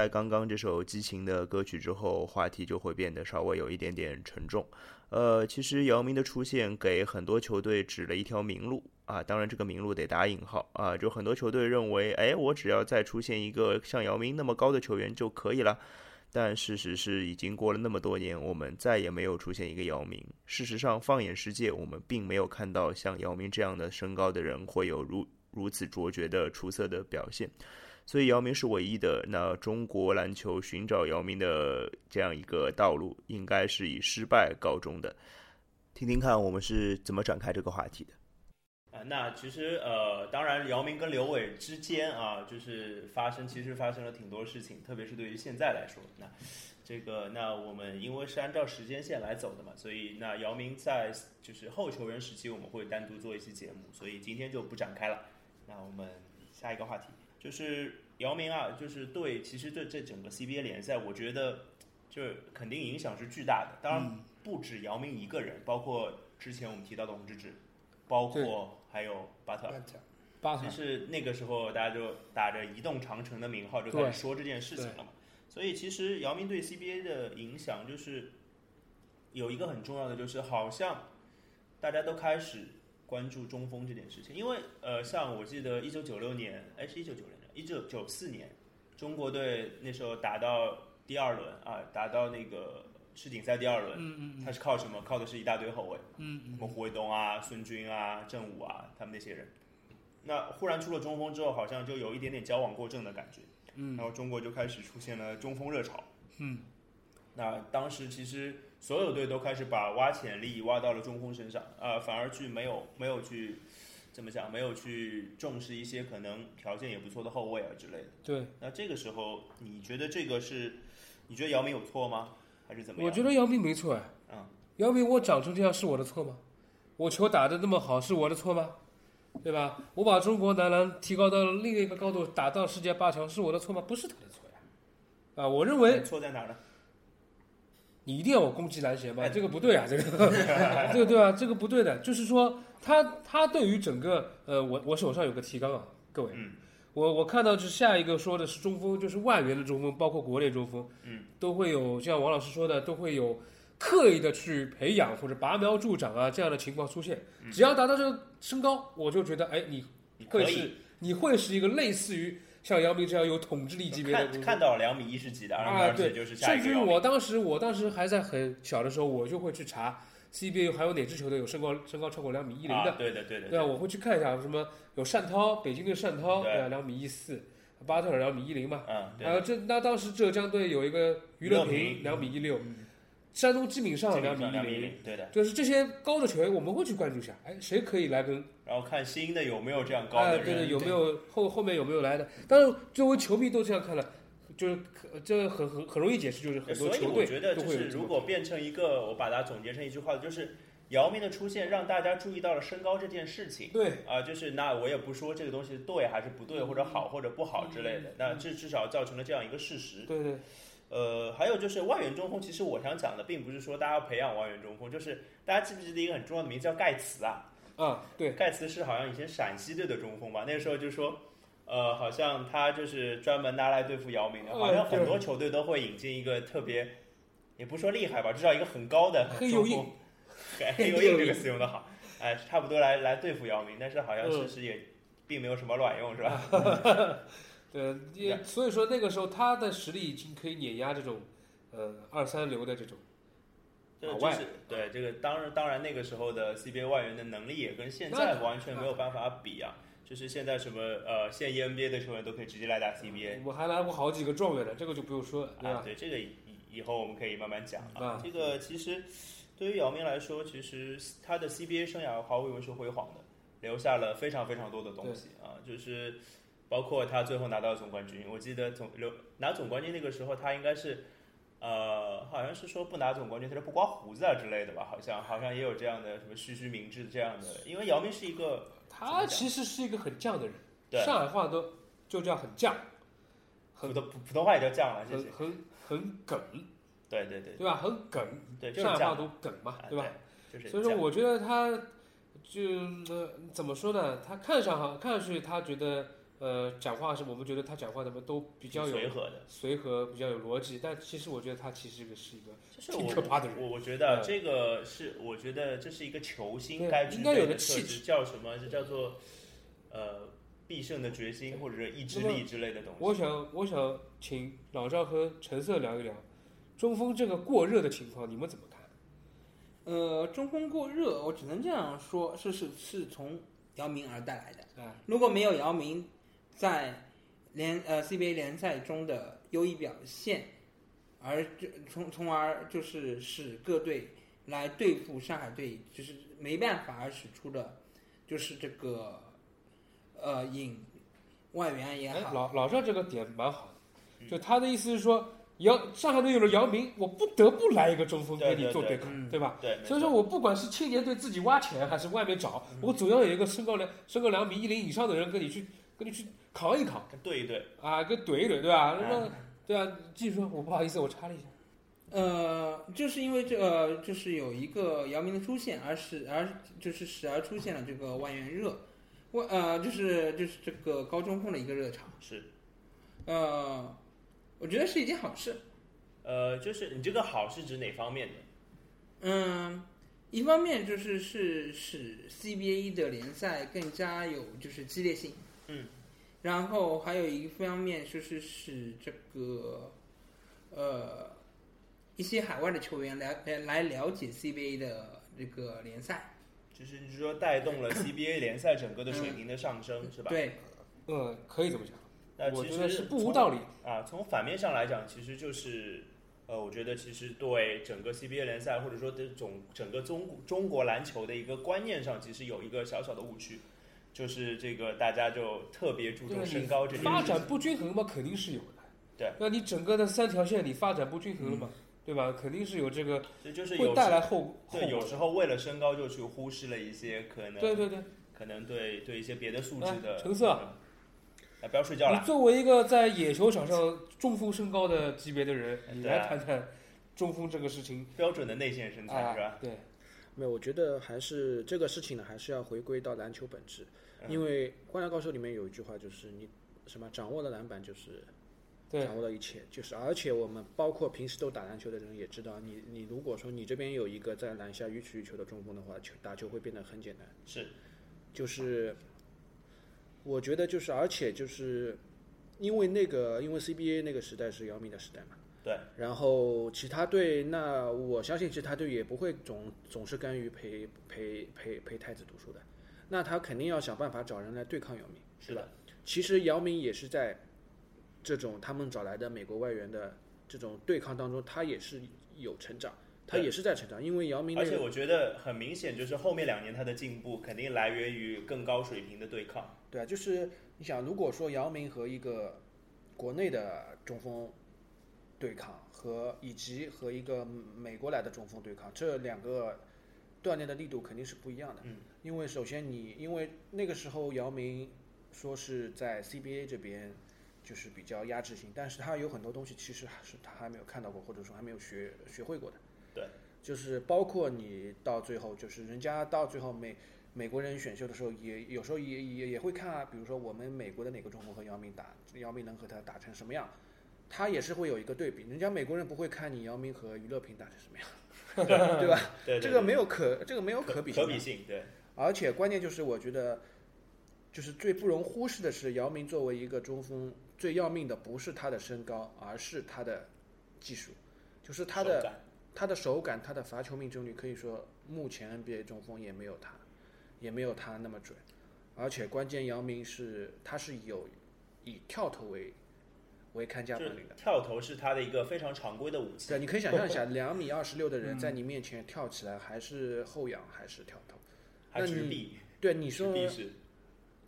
Speaker 1: 在刚刚这首激情的歌曲之后，话题就会变得稍微有一点点沉重。呃，其实姚明的出现给很多球队指了一条明路啊，当然这个明路得打引号啊，就很多球队认为，哎，我只要再出现一个像姚明那么高的球员就可以了。但事实是，已经过了那么多年，我们再也没有出现一个姚明。事实上，放眼世界，我们并没有看到像姚明这样的身高的人会有如如此卓绝的出色的表现。所以姚明是唯一的。那中国篮球寻找姚明的这样一个道路，应该是以失败告终的。听听看，我们是怎么展开这个话题的。
Speaker 2: 啊，那其实呃，当然姚明跟刘伟之间啊，就是发生，其实发生了挺多事情，特别是对于现在来说，那这个那我们因为是按照时间线来走的嘛，所以那姚明在就是后球员时期，我们会单独做一期节目，所以今天就不展开了。那我们下一个话题就是姚明啊，就是对，其实对这整个 CBA 联赛，我觉得就是肯定影响是巨大的。当然不止姚明一个人，包括之前我们提到的洪志志，包括还有巴特尔。
Speaker 3: 巴特
Speaker 2: 其实那个时候大家就打着移动长城的名号就开始说这件事情了嘛。所以其实姚明对 CBA 的影响就是有一个很重要的，就是好像大家都开始关注中锋这件事情，因为呃，像我记得一九九六年，哎，是一九九六年，一九九四年，中国队那时候打到第二轮啊，打到那个世锦赛第二轮，
Speaker 3: 嗯嗯
Speaker 2: 他是靠什么？靠的是一大堆后卫，
Speaker 3: 嗯
Speaker 2: 什么胡卫东啊、孙军啊、郑武啊，他们那些人。那忽然出了中锋之后，好像就有一点点矫枉过正的感觉。
Speaker 3: 嗯
Speaker 2: 然后中国就开始出现了中锋热潮。
Speaker 3: 嗯，
Speaker 2: 那当时其实所有队都开始把挖潜力挖到了中锋身上，啊、反而去没有没有去怎么讲，没有去重视一些可能条件也不错的后卫啊之类的。
Speaker 3: 对，
Speaker 2: 那这个时候，你觉得这个是？你觉得姚明有错吗？还是怎么样？
Speaker 3: 我觉得姚明没错哎。
Speaker 2: 嗯，
Speaker 3: 姚明我长成这样是我的错吗？我球打得那么好是我的错吗？对吧？我把中国男篮提高到了另一个高度，打到世界八强是我的错吗？不是他的错呀。啊，我认为
Speaker 2: 错在哪儿呢？
Speaker 3: 你一定要我攻击篮协吗？
Speaker 2: 哎。
Speaker 3: 这个不对啊，这个。这个对吧？这个不对的，就是说他他对于整个呃，我我手上有个提纲啊，各位，
Speaker 2: 嗯。
Speaker 3: 我我看到是下一个说的是中锋，就是外援的中锋，包括国内中锋，
Speaker 2: 嗯，
Speaker 3: 都会有像王老师说的，都会有刻意的去培养或者拔苗助长啊这样的情况出现。只要达到这个身高，我就觉得哎，你
Speaker 2: 你
Speaker 3: 会是你会是一个类似于像姚明这样有统治力级别的。
Speaker 2: 看看到两米一十几的，
Speaker 3: 啊，对
Speaker 2: 就是
Speaker 3: 甚至我当时，我当时还在很小的时候，我就会去查 CBA 还有哪支球队有身高身高超过两米一零的
Speaker 2: 啊，，对的对的，
Speaker 3: 对啊，我会去看一下什么有单涛，北京队单涛，
Speaker 2: 对
Speaker 3: 对啊，两米一四，巴特尔两米一零嘛，
Speaker 2: 嗯，对
Speaker 3: 还有这那当时浙江队有一个余乐
Speaker 2: 平
Speaker 3: 两米一六，山东基敏上
Speaker 2: 基
Speaker 3: 两米一
Speaker 2: 本上两米
Speaker 3: 零，
Speaker 2: 对的。
Speaker 3: 就是这些高的球员我们会去关注一下，哎，谁可以来跟
Speaker 2: 然后看新的有没有这样高
Speaker 3: 哎，
Speaker 2: 的人，
Speaker 3: 对对，有没有后后面有没有来的？但是，作为球迷都这样看了，就是可这很很很容易解释，就是很多
Speaker 2: 所以
Speaker 3: 球队
Speaker 2: 我觉得，就是如果变成一个，我把它总结成一句话，就是姚明的出现让大家注意到了身高这件事情。
Speaker 3: 对
Speaker 2: 啊、就是那我也不说这个东西对还是不对，或者好或者不好之类的，那至至少造成了这样一个事实。
Speaker 3: 对对
Speaker 2: 呃，还有就是外援中锋，其实我想讲的并不是说大家要培养外援中锋，就是大家记不记得一个很重要的名字叫盖茨啊？
Speaker 3: 啊对
Speaker 2: 盖茨是好像以前陕西队的中锋吧？那个时候就说，呃，好像他就是专门拿来对付姚明的，
Speaker 3: 嗯
Speaker 2: 好像很多球队都会引进一个特别，也不说厉害吧，至少一个很高的中锋，嘿黑油印这个词用的好，哎，差不多来来对付姚明，但是好像
Speaker 3: 嗯
Speaker 2: 其实也并没有什么卵用，是吧？
Speaker 3: 对，也所以说那个时候他的实力已经可以碾压这种呃二三流的这种老外
Speaker 2: 这就是对这个，当然当然那个时候的 CBA 外援的能力也跟现在完全没有办法比啊。就是现在什么呃现役 NBA 的球员都可以直接来打 CBA，
Speaker 3: 我还来过好几个状元呢，这个就不用说了，对
Speaker 2: 啊，对，这个以以后我们可以慢慢讲啊
Speaker 3: 啊。
Speaker 2: 这个其实对于姚明来说，其实他的 CBA 生涯毫无疑问是辉煌的，留下了非常非常多的东西啊，就是包括他最后拿到总冠军。我记得总留拿总冠军那个时候，他应该是。呃，好像是说不拿总冠军，他就不刮胡子啊之类的吧？好像好像也有这样的什么虚虚明志这样的，因为姚明是一个
Speaker 3: 他其实是一个很犟的人，
Speaker 2: 对
Speaker 3: 上海话都就叫很犟，
Speaker 2: 普通普普通话也叫犟了。
Speaker 3: 很很很梗，
Speaker 2: 对对对
Speaker 3: 对吧？很梗，
Speaker 2: 对，
Speaker 3: 上海话都梗嘛
Speaker 2: 啊，
Speaker 3: 对吧？？
Speaker 2: 对就是
Speaker 3: 所以说，我觉得他就呃怎么说呢？他看上哈，看上去他觉得呃讲话是我们觉得他讲话怎么都比较有
Speaker 2: 随和的。
Speaker 3: 随和，比较有逻辑，但其实我觉得他其实是一个挺可怕的人
Speaker 2: 我我觉得
Speaker 3: 嗯
Speaker 2: 这个是，我觉得这是一个球星
Speaker 3: 对
Speaker 2: 该具
Speaker 3: 应该有
Speaker 2: 备的
Speaker 3: 气
Speaker 2: 质，叫什么？是叫做呃必胜的决心或者是意志力之类的东西。
Speaker 3: 我想，我想请老赵和陈色聊一聊中锋这个过热的情况，你们怎么看？
Speaker 5: 呃，中锋过热，我只能这样说，是是是从姚明而带来的。
Speaker 3: 嗯，
Speaker 5: 如果没有姚明在联呃 CBA 联赛中的优异表现，而就从从而就是使各队来对付上海队，就是没办法而使出的，就是这个呃引外援也
Speaker 3: 哎，
Speaker 5: 好，
Speaker 3: 老老赵这个点蛮好的，
Speaker 2: 嗯
Speaker 3: 就他的意思是说，姚上海队有了姚明，我不得不来一个中锋
Speaker 2: 对
Speaker 3: 跟你做
Speaker 2: 对
Speaker 3: 抗，
Speaker 5: 嗯
Speaker 3: 对吧？
Speaker 2: 对，
Speaker 3: 所以说我不管是青年队自己挖钱，还是外面找，
Speaker 2: 嗯
Speaker 3: 我总要有一个身高两身高两米一零以上的人跟你去跟你去扛一扛
Speaker 2: 对一对，
Speaker 3: 啊，跟怼一怼，对吧？那么
Speaker 2: 嗯
Speaker 3: 对啊，继续说，我不好意思，我插了一下。
Speaker 5: 呃，就是因为这呃，就是有一个姚明的出现，而使而就是使而出现了这个外援热，外呃就是就是这个高中锋的一个热潮，
Speaker 2: 是
Speaker 5: 呃，我觉得是一件好事。
Speaker 2: 呃，就是你这个好是指哪方面的？
Speaker 5: 嗯，一方面就是是使 CBA 的联赛更加有就是激烈性，
Speaker 2: 嗯，
Speaker 5: 然后还有一方面就是使这个呃一些海外的球员来来来了解 CBA 的这个联赛，
Speaker 2: 就是你说带动了 CBA 联赛整个的水平的上升，是吧？。
Speaker 5: 对，
Speaker 3: 嗯，可以这么讲，
Speaker 2: 那其实
Speaker 3: 我觉得是不无道理。
Speaker 2: 啊，从反面上来讲，其实就是，呃，我觉得其实对整个 CBA 联赛或者说对总整个中中国篮球的一个观念上，其实有一个小小的误区，就是这个大家就特别注重身高这件事。
Speaker 3: 发展不均衡嘛，肯定是有的。
Speaker 2: 对，
Speaker 3: 那你整个的三条线你发展不均衡了嘛，对吧？肯定是有这个
Speaker 2: 这就是
Speaker 3: 会带来后后
Speaker 2: 对，有时候为了身高就去忽视了一些可能
Speaker 3: 对对对，
Speaker 2: 可能对对一些别的素质
Speaker 3: 哎
Speaker 2: 的。
Speaker 3: 橙色
Speaker 2: 嗯，哎，不要睡觉了。
Speaker 3: 你作为一个在野球场上中锋身高的级别的人，你来谈谈中锋这个事情
Speaker 2: 标准的内线身材
Speaker 3: 啊
Speaker 2: 是吧？？
Speaker 3: 对，
Speaker 4: 没有，我觉得还是这个事情呢，还是要回归到篮球本质。
Speaker 2: 嗯
Speaker 4: 因为《灌篮高手》里面有一句话，就是你什么掌握了篮板，就是掌握了一切。就是而且我们包括平时都打篮球的人也知道，你你如果说你这边有一个在篮下予取予求的中锋的话，球打球会变得很简单。
Speaker 2: 是，
Speaker 4: 就是我觉得就是而且就是因为那个因为 CBA 那个时代是姚明的时代嘛。
Speaker 2: 对。
Speaker 4: 然后其他队，那我相信其他队也不会总总是甘于陪陪陪陪太子读书的，那他肯定要想办法找人来对抗姚明，
Speaker 2: 是的。
Speaker 4: 其实姚明也是在这种他们找来的美国外援的这种对抗当中，他也是有成长，他也是在成长。因为姚明、那个，
Speaker 2: 而且我觉得很明显，就是后面两年他的进步肯定来源于更高水平的对抗。
Speaker 4: 对啊，就是你想，如果说姚明和一个国内的中锋对抗，和以及和一个美国来的中锋对抗，这两个锻炼的力度肯定是不一样的。
Speaker 2: 嗯，
Speaker 4: 因为首先你因为那个时候姚明说是在 CBA 这边就是比较压制性，但是他有很多东西其实还是他还没有看到过，或者说还没有学学会过的。
Speaker 2: 对，
Speaker 4: 就是包括你到最后，就是人家到最后美美国人选秀的时候，也有时候也也也会看啊，比如说我们美国的哪个中锋和姚明打，姚明能和他打成什么样，他也是会有一个对比。人家美国人不会看你姚明和娱乐平打成什么样，对吧？
Speaker 2: 对，
Speaker 4: 这个没有可这个没有可比
Speaker 2: 可比性，对。
Speaker 4: 而且关键就是我觉得，就是最不容忽视的是，姚明作为一个中锋，最要命的不是他的身高，而是他的技术，就是他的他的手感，他的罚球命中率，可以说目前 NBA 中锋也没有他，也没有他那么准。而且关键，姚明是他是有以跳投为为看家本领的，
Speaker 2: 跳投是他的一个非常常规的武器。
Speaker 4: 对，你可以想象一下，两米二十六的人在你面前跳起来，还是后仰还是跳投？
Speaker 2: 还是臂？
Speaker 4: 对，你说
Speaker 2: 是，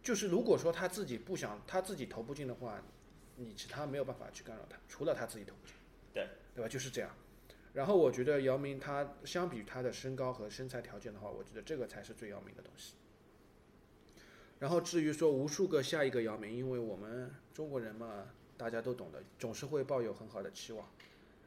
Speaker 4: 就是如果说他自己不想，他自己投不进的话，你其他没有办法去干扰他，除了他自己投不进。
Speaker 2: 对，
Speaker 4: 对吧？就是这样。然后我觉得姚明他相比他的身高和身材条件的话，我觉得这个才是最要命的东西。然后至于说无数个下一个姚明，因为我们中国人嘛，大家都懂的，总是会抱有很好的期望。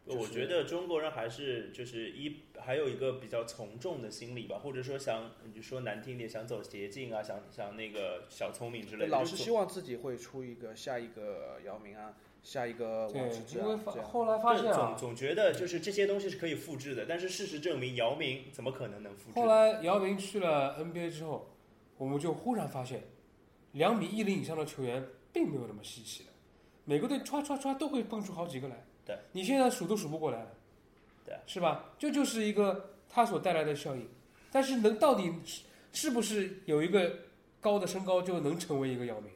Speaker 2: 我觉得中国人还是就是一还有一个比较从众的心理吧，或者说想你说难听点，想走捷径啊，想想那个小聪明之类的，
Speaker 4: 老是希望自己会出一个下一个姚明啊，下一个王治郅啊，这样。
Speaker 3: 后来发现啊，
Speaker 2: 总总觉得就是这些东西是可以复制的，但是事实证明姚明怎么可能能复制？
Speaker 3: 后来姚明去了 NBA 之后，我们就忽然发现，两米一零以上的球员并没有那么稀奇的，每个队唰唰唰都会蹦出好几个来。
Speaker 2: 对，
Speaker 3: 你现在数都数不过来了，
Speaker 2: 对，
Speaker 3: 是吧？这就是一个它所带来的效应。但是能到底是是不是有一个高的身高就能成为一个姚明？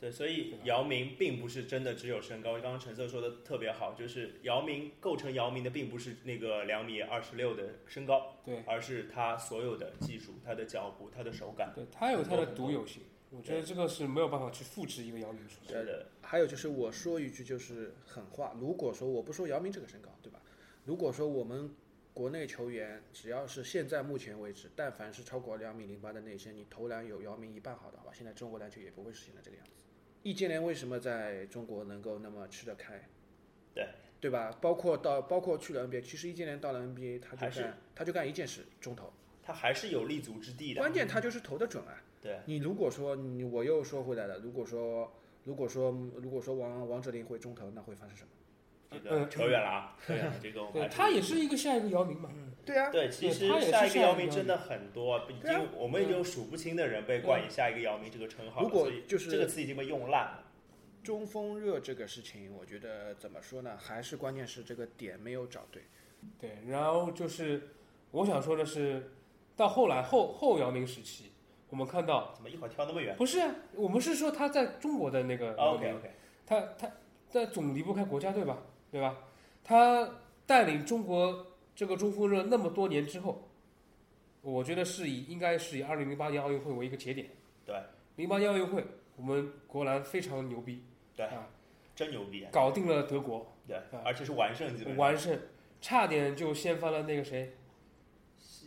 Speaker 2: 对，所以姚明并不是真的只有身高。刚刚陈策说的特别好，就是姚明构成姚明的并不是那个两米二十六的身高，
Speaker 3: 对，
Speaker 2: 而是他所有的技术、他的脚步、他的手感，
Speaker 3: 对他有他的独有性。我觉得这个是没有办法去复制一个姚明出
Speaker 2: 来的。
Speaker 4: 还有就是我说一句就是狠话，如果说我不说姚明这个身高，对吧？如果说我们国内球员只要是现在目前为止，但凡是超过两米零八的内线，你投篮有姚明一半好的话，现在中国篮球也不会是现在这个样子。易建联为什么在中国能够那么吃得开？
Speaker 2: 对
Speaker 4: 对吧？包括到包括去了 NBA，其实易建联到了 NBA，他就干他就干一件事，中投。
Speaker 2: 他还是有立足之地的。
Speaker 4: 关键他就是投的准啊。
Speaker 2: 对
Speaker 4: 你如果说你我又说回来了，如果说如果说如果说王王哲林会中投，那会发生什么？
Speaker 2: 这个扯远了啊！对啊，这个
Speaker 3: 对他也是一个下一个姚明嘛。
Speaker 4: 对啊，
Speaker 2: 对，其实下一个姚明真的很多，已经我们已经有数不清的人被冠以下一个姚明这个称号。
Speaker 4: 如果就是
Speaker 2: 这个词已经被用烂了。
Speaker 4: 中锋热这个事情，我觉得怎么说呢？还是关键是这个点没有找对。
Speaker 3: 对，然后就是我想说的是，到后来后后姚明时期。我们看到
Speaker 2: 怎么一会儿跳那么远？
Speaker 3: 不是啊，我们是说他在中国的那个
Speaker 2: OK OK，
Speaker 3: 他他但总离不开国家队吧，对吧？他带领中国这个中锋热那么多年之后，我觉得是以应该是以二零零八年奥运会为一个节点。
Speaker 2: 对，
Speaker 3: 零八年奥运会我们国篮非常牛逼，
Speaker 2: 对
Speaker 3: 啊，
Speaker 2: 真牛逼，
Speaker 3: 搞定了德国，
Speaker 2: 对，而且是完胜，基本
Speaker 3: 完胜，差点就掀翻了那个谁。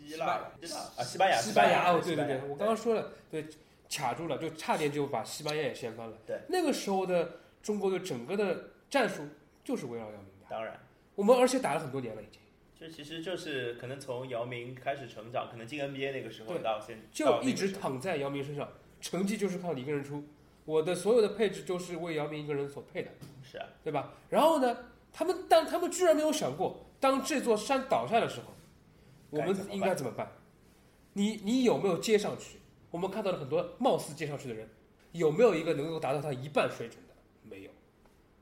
Speaker 2: 希腊啊，西班牙，
Speaker 3: 西班牙哦，对对对，我刚刚说了，对，卡住了，就差点就把西班牙也掀翻了。
Speaker 2: 对，
Speaker 3: 那个时候的中国的整个的战术就是围绕姚明的。
Speaker 2: 当然，
Speaker 3: 我们而且打了很多年了，已经。
Speaker 2: 这其实就是可能从姚明开始成长，可能进 NBA 那个时候到现，
Speaker 3: 就一直躺在姚明身上，成绩就是靠你一个人出，我的所有的配置就是为姚明一个人所配的。
Speaker 2: 是啊，
Speaker 3: 对吧？然后呢，他们但他们居然没有想过，当这座山倒下的时候。我们应该怎么办？你你有没有接上去？我们看到了很多貌似接上去的人，有没有一个能够达到他一半水准的？没有。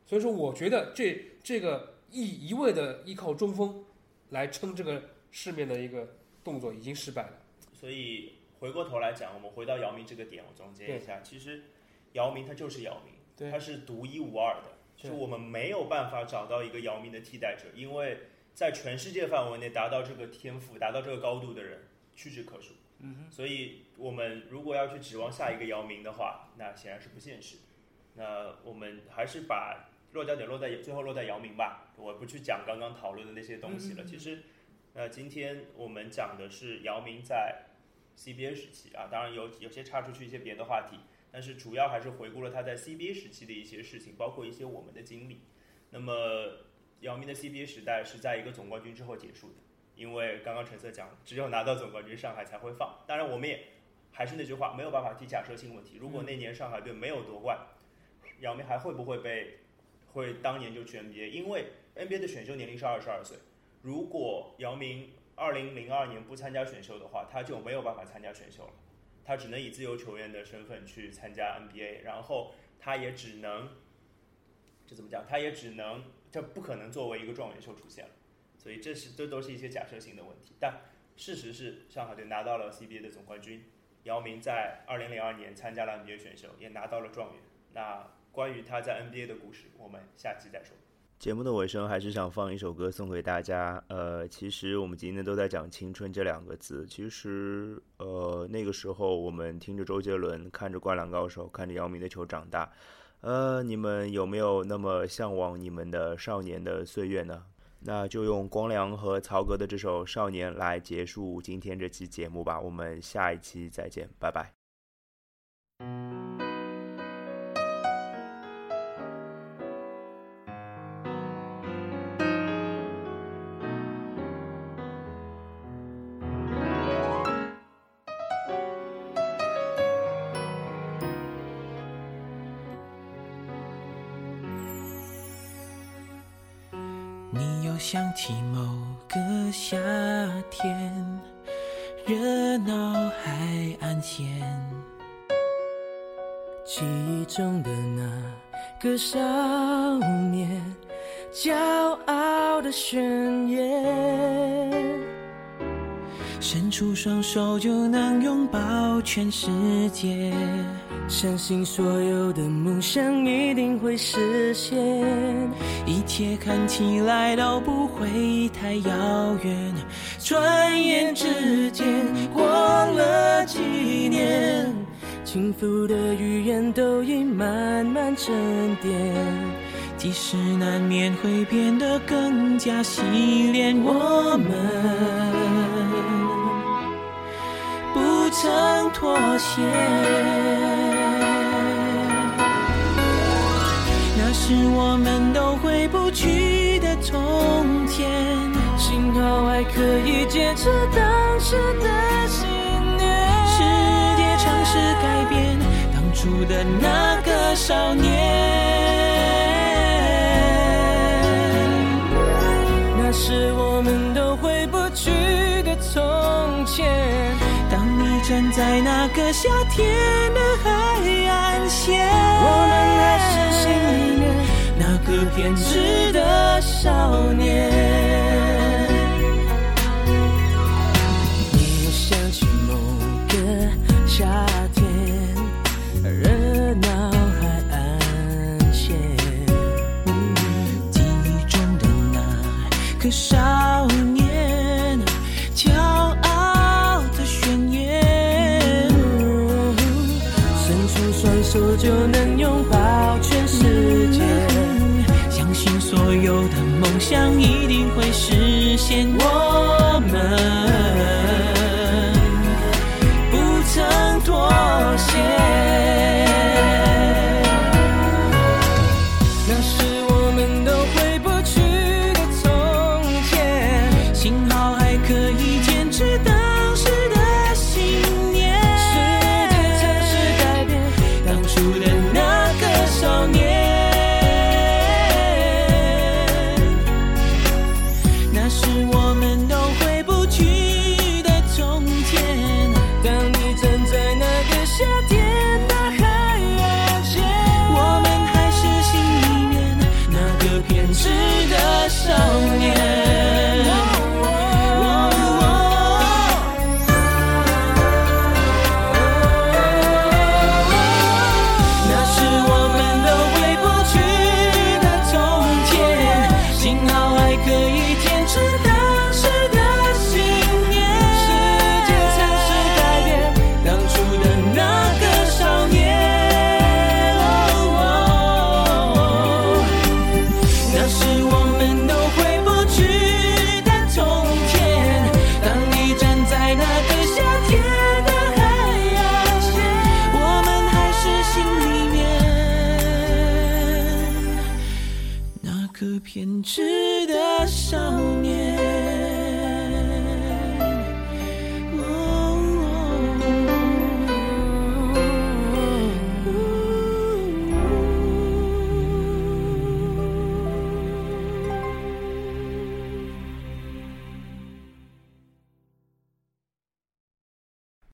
Speaker 3: 所以说，我觉得这这个一一味的依靠中锋来撑这个市面的一个动作已经失败了。
Speaker 2: 所以回过头来讲，我们回到姚明这个点，我总结一下，其实姚明他就是姚明，他是独一无二的，
Speaker 3: 对
Speaker 2: 就我们没有办法找到一个姚明的替代者，因为在全世界范围内达到这个天赋、达到这个高度的人屈指可数。嗯哼所以我们如果要去指望下一个姚明的话，那显然是不现实。那我们还是把落脚点落在最后落在姚明吧，我不去讲刚刚讨论的那些东西了。其实，呃，今天我们讲的是姚明在 CBA 时期啊，当然有有些插出去一些别的话题，但是主要还是回顾了他在 CBA 时期的一些事情，包括一些我们的经历。那么，姚明的 CBA 时代是在一个总冠军之后结束的，因为刚刚陈色讲，只有拿到总冠军，上海才会放。当然，我们也还是那句话，没有办法提假设性问题。如果那年上海队没有夺冠，姚明还会不会被会当年就去 NBA？因为 NBA 的选秀年龄是二十二岁，如果姚明二零零二年不参加选秀的话，他就没有办法参加选秀了，他只能以自由球员的身份去参加 NBA，然后他也只能，这怎么讲？他也只能，这不可能作为一个状元秀出现了，所以这是这都是一些假设性的问题。但事实是，上海队拿到了 CBA 的总冠军，姚明在二零零二年参加了 NBA 选秀，也拿到了状元。那关于他在 NBA 的故事，我们下期再说。
Speaker 1: 节目的尾声还是想放一首歌送给大家。呃，其实我们今天都在讲青春这两个字。其实，呃，那个时候我们听着周杰伦，看着《灌篮高手》，看着姚明的球长大。呃，你们有没有那么向往你们的少年的岁月呢？那就用光良和曹格的这首《少年》来结束今天这期节目吧。我们下一期再见，拜拜。
Speaker 6: 手就能拥抱全世界。相信所有的梦想一定会实现，一切看起来都不会太遥远。转眼之间过了几年，轻浮的语言都已慢慢沉淀，即使难免会变得更加洗练，我们曾妥协。那是我们都回不去的从前，幸好还可以坚持当时的信念。世界尝试改变当初的那个少年，那是我们都回不去的从前。站在那个夏天的海岸线，我们还是心里面那个偏执的少年。你又想起某个夏天，热闹海岸线，记忆中的那个少想一定会实现，我